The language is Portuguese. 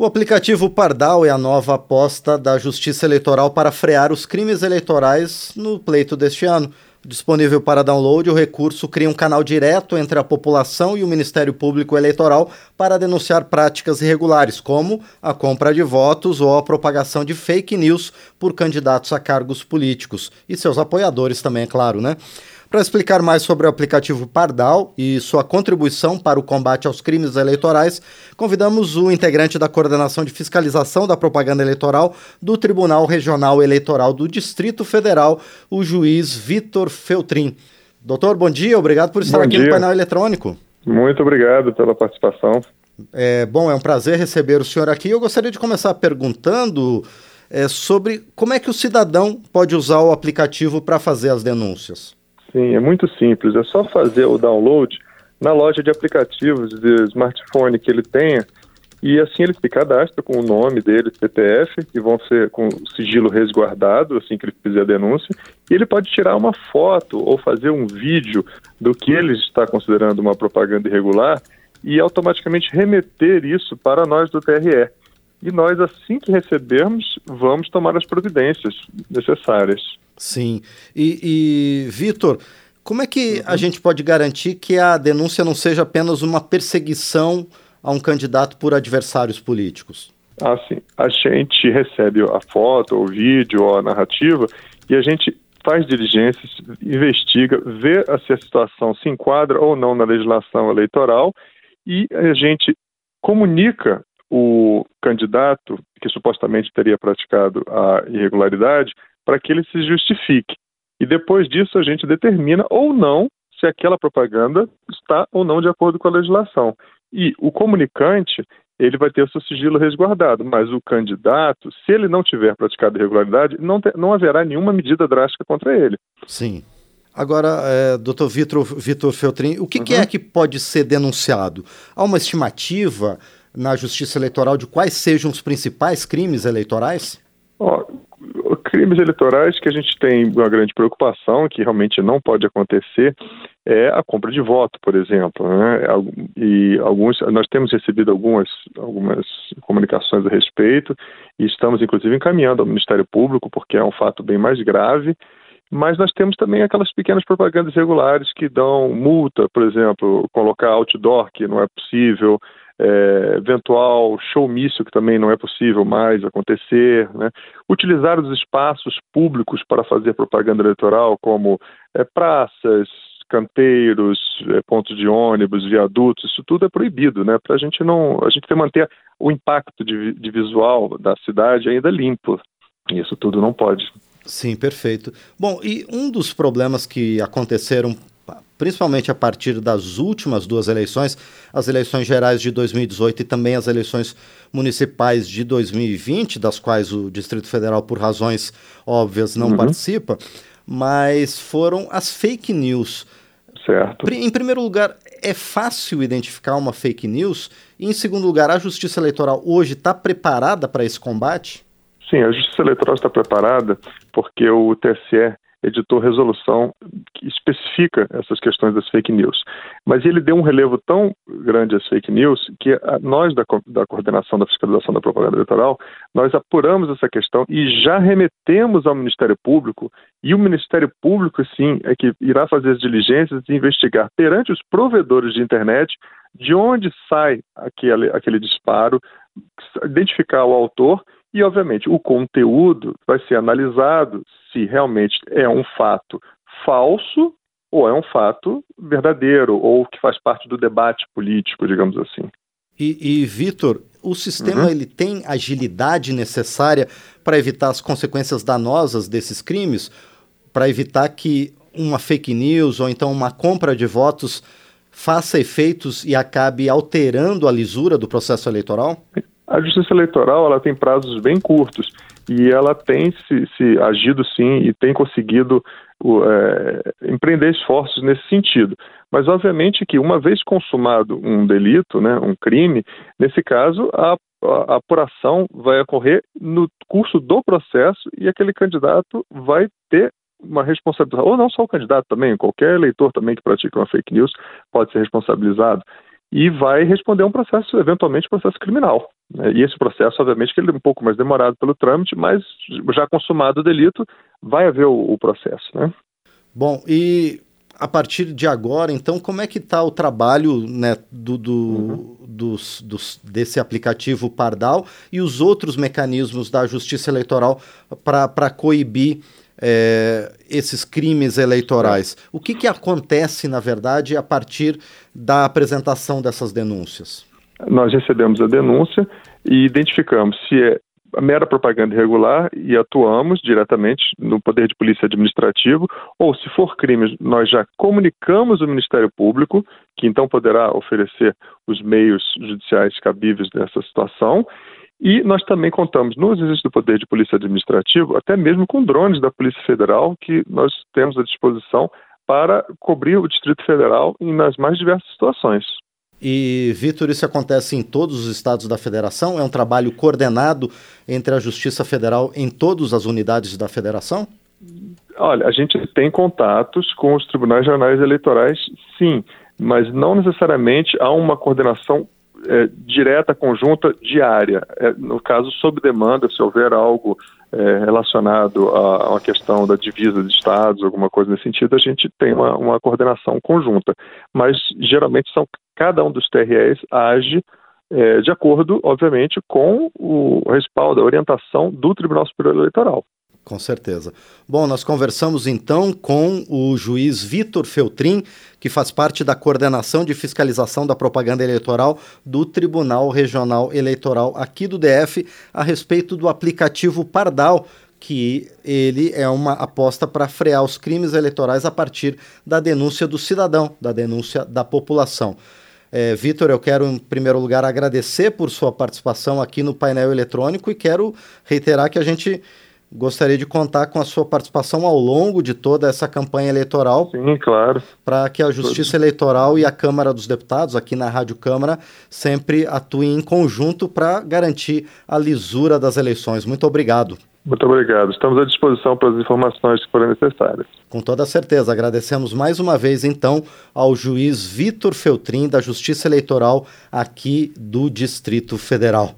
O aplicativo Pardal é a nova aposta da Justiça Eleitoral para frear os crimes eleitorais no pleito deste ano. Disponível para download, o recurso cria um canal direto entre a população e o Ministério Público Eleitoral para denunciar práticas irregulares, como a compra de votos ou a propagação de fake news por candidatos a cargos políticos. E seus apoiadores também, é claro, né? Para explicar mais sobre o aplicativo Pardal e sua contribuição para o combate aos crimes eleitorais, convidamos o integrante da Coordenação de Fiscalização da Propaganda Eleitoral do Tribunal Regional Eleitoral do Distrito Federal, o juiz Vitor Feltrin. Doutor, bom dia, obrigado por estar bom aqui dia. no painel eletrônico. Muito obrigado pela participação. É, bom, é um prazer receber o senhor aqui. Eu gostaria de começar perguntando é, sobre como é que o cidadão pode usar o aplicativo para fazer as denúncias. Sim, é muito simples. É só fazer o download na loja de aplicativos de smartphone que ele tenha e assim ele se cadastra com o nome dele, CPF, que vão ser com sigilo resguardado assim que ele fizer a denúncia, e ele pode tirar uma foto ou fazer um vídeo do que ele está considerando uma propaganda irregular e automaticamente remeter isso para nós do TRE. E nós, assim que recebermos, vamos tomar as providências necessárias. Sim. E, e Vitor, como é que uhum. a gente pode garantir que a denúncia não seja apenas uma perseguição a um candidato por adversários políticos? Ah, sim. A gente recebe a foto, o vídeo, a narrativa e a gente faz diligências, investiga, vê se a situação se enquadra ou não na legislação eleitoral e a gente comunica o candidato que supostamente teria praticado a irregularidade para que ele se justifique. E depois disso a gente determina ou não se aquela propaganda está ou não de acordo com a legislação. E o comunicante, ele vai ter o seu sigilo resguardado, mas o candidato, se ele não tiver praticado irregularidade, não, te, não haverá nenhuma medida drástica contra ele. Sim. Agora, é, doutor Vitor, Vitor Feltrin, o que, uhum. que, é que pode ser denunciado? Há uma estimativa na Justiça Eleitoral de quais sejam os principais crimes eleitorais? Oh, crimes eleitorais que a gente tem uma grande preocupação, que realmente não pode acontecer, é a compra de voto, por exemplo. Né? E alguns, nós temos recebido algumas, algumas comunicações a respeito e estamos, inclusive, encaminhando ao Ministério Público, porque é um fato bem mais grave. Mas nós temos também aquelas pequenas propagandas regulares que dão multa, por exemplo, colocar outdoor que não é possível, é, eventual showmício que também não é possível mais acontecer, né? utilizar os espaços públicos para fazer propaganda eleitoral, como é, praças, canteiros, é, pontos de ônibus, viadutos, isso tudo é proibido, né? Para a gente não, a gente manter o impacto de, de visual da cidade ainda limpo. Isso tudo não pode. Sim, perfeito. Bom, e um dos problemas que aconteceram principalmente a partir das últimas duas eleições, as eleições gerais de 2018 e também as eleições municipais de 2020, das quais o Distrito Federal, por razões óbvias, não uhum. participa, mas foram as fake news. Certo. Em primeiro lugar, é fácil identificar uma fake news? E em segundo lugar, a Justiça Eleitoral hoje está preparada para esse combate? Sim, a Justiça Eleitoral está preparada porque o TSE editou resolução que especifica essas questões das fake news. Mas ele deu um relevo tão grande às fake news que nós, da, da coordenação da fiscalização da propaganda eleitoral, nós apuramos essa questão e já remetemos ao Ministério Público, e o Ministério Público, sim, é que irá fazer as diligências e investigar perante os provedores de internet de onde sai aquele, aquele disparo, identificar o autor e, obviamente, o conteúdo vai ser analisado se realmente é um fato falso ou é um fato verdadeiro ou que faz parte do debate político, digamos assim. E, e Vitor, o sistema uhum. ele tem agilidade necessária para evitar as consequências danosas desses crimes, para evitar que uma fake news ou então uma compra de votos faça efeitos e acabe alterando a lisura do processo eleitoral? A justiça eleitoral ela tem prazos bem curtos e ela tem se, se agido sim e tem conseguido é, empreender esforços nesse sentido. Mas obviamente que uma vez consumado um delito, né, um crime, nesse caso a, a, apuração vai ocorrer no curso do processo e aquele candidato vai ter uma responsabilidade, ou não só o candidato também, qualquer eleitor também que pratica uma fake news pode ser responsabilizado. E vai responder a um processo, eventualmente, processo criminal. Né? E esse processo, obviamente, que ele é um pouco mais demorado pelo trâmite, mas já consumado o delito, vai haver o, o processo, né? Bom, e a partir de agora, então, como é que está o trabalho né, do, do, uhum. dos, dos, desse aplicativo Pardal e os outros mecanismos da Justiça Eleitoral para coibir é, esses crimes eleitorais? O que, que acontece, na verdade, a partir da apresentação dessas denúncias? Nós recebemos a denúncia e identificamos se é a mera propaganda irregular e atuamos diretamente no Poder de Polícia Administrativo, ou se for crime, nós já comunicamos o Ministério Público, que então poderá oferecer os meios judiciais cabíveis nessa situação, e nós também contamos nos exercícios do Poder de Polícia Administrativo, até mesmo com drones da Polícia Federal, que nós temos à disposição para cobrir o Distrito Federal nas mais diversas situações. E, Vitor, isso acontece em todos os estados da federação? É um trabalho coordenado entre a Justiça Federal em todas as unidades da federação? Olha, a gente tem contatos com os tribunais jornais eleitorais, sim, mas não necessariamente há uma coordenação é, direta, conjunta, diária. É, no caso, sob demanda, se houver algo é, relacionado a, a, uma questão da divisa de estados, alguma coisa nesse sentido, a gente tem uma, uma coordenação conjunta. Mas geralmente são cada um dos TREs age é, de acordo, obviamente, com o respaldo, a orientação do Tribunal Superior Eleitoral. Com certeza. Bom, nós conversamos então com o juiz Vitor Feltrin, que faz parte da coordenação de fiscalização da propaganda eleitoral do Tribunal Regional Eleitoral aqui do DF, a respeito do aplicativo Pardal, que ele é uma aposta para frear os crimes eleitorais a partir da denúncia do cidadão, da denúncia da população. É, Vitor, eu quero, em primeiro lugar, agradecer por sua participação aqui no painel eletrônico e quero reiterar que a gente gostaria de contar com a sua participação ao longo de toda essa campanha eleitoral. Sim, claro. Para que a Justiça Eleitoral e a Câmara dos Deputados, aqui na Rádio Câmara, sempre atuem em conjunto para garantir a lisura das eleições. Muito obrigado. Muito obrigado. Estamos à disposição para as informações que forem necessárias. Com toda certeza. Agradecemos mais uma vez, então, ao juiz Vitor Feltrin, da Justiça Eleitoral aqui do Distrito Federal.